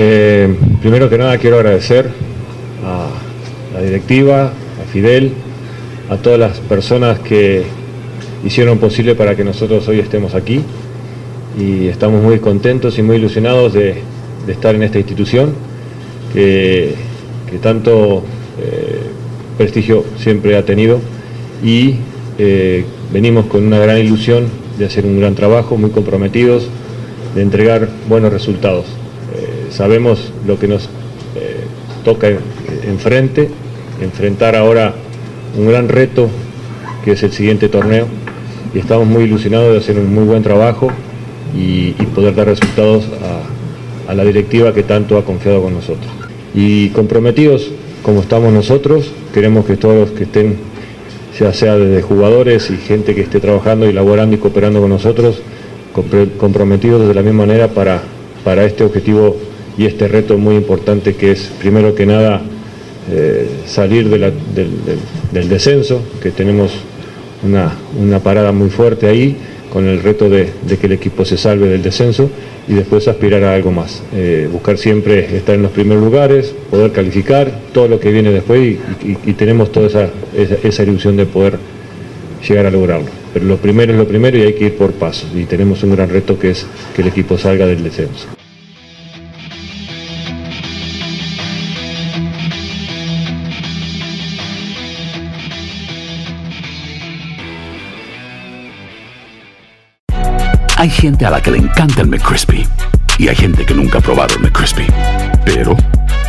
Eh, primero que nada quiero agradecer a la directiva, a Fidel, a todas las personas que hicieron posible para que nosotros hoy estemos aquí y estamos muy contentos y muy ilusionados de, estar en esta institución que, que tanto eh, prestigio siempre ha tenido y eh, venimos con una gran ilusión de hacer un gran trabajo, muy comprometidos, de entregar buenos resultados. Sabemos lo que nos eh, toca en- enfrente, enfrentar ahora un gran reto que es el siguiente torneo y estamos muy ilusionados de hacer un muy buen trabajo y, poder dar resultados a, la directiva que tanto ha confiado con nosotros. Y comprometidos como estamos nosotros, queremos que todos los que estén, ya sea desde jugadores y gente que esté trabajando y laborando y cooperando con nosotros, comprometidos de la misma manera para, para este objetivo y este reto muy importante que es, primero que nada, eh, salir del, descenso, que tenemos una, una parada muy fuerte ahí, con el reto de, que el equipo se salve del descenso y después aspirar a algo más. Eh, buscar siempre estar en los primeros lugares, poder calificar, todo lo que viene después y tenemos toda esa, esa, esa ilusión de poder llegar a lograrlo. Pero lo primero es lo primero y hay que ir por pasos y tenemos un gran reto que es que el equipo salga del descenso. Hay gente a la que le encanta el McCrispy y hay gente que nunca ha probado el McCrispy. Pero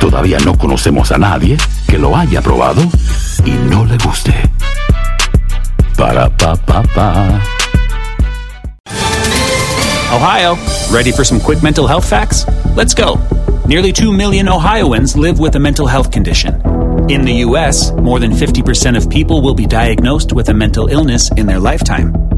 todavía no conocemos a nadie que lo haya probado y no le guste. Para pa pa pa. Ohio, ready for some quick mental health facts? Let's go. Nearly 2 million Ohioans live with a mental health condition. In the U.S., more than 50% of people will be diagnosed with a mental illness in their lifetime.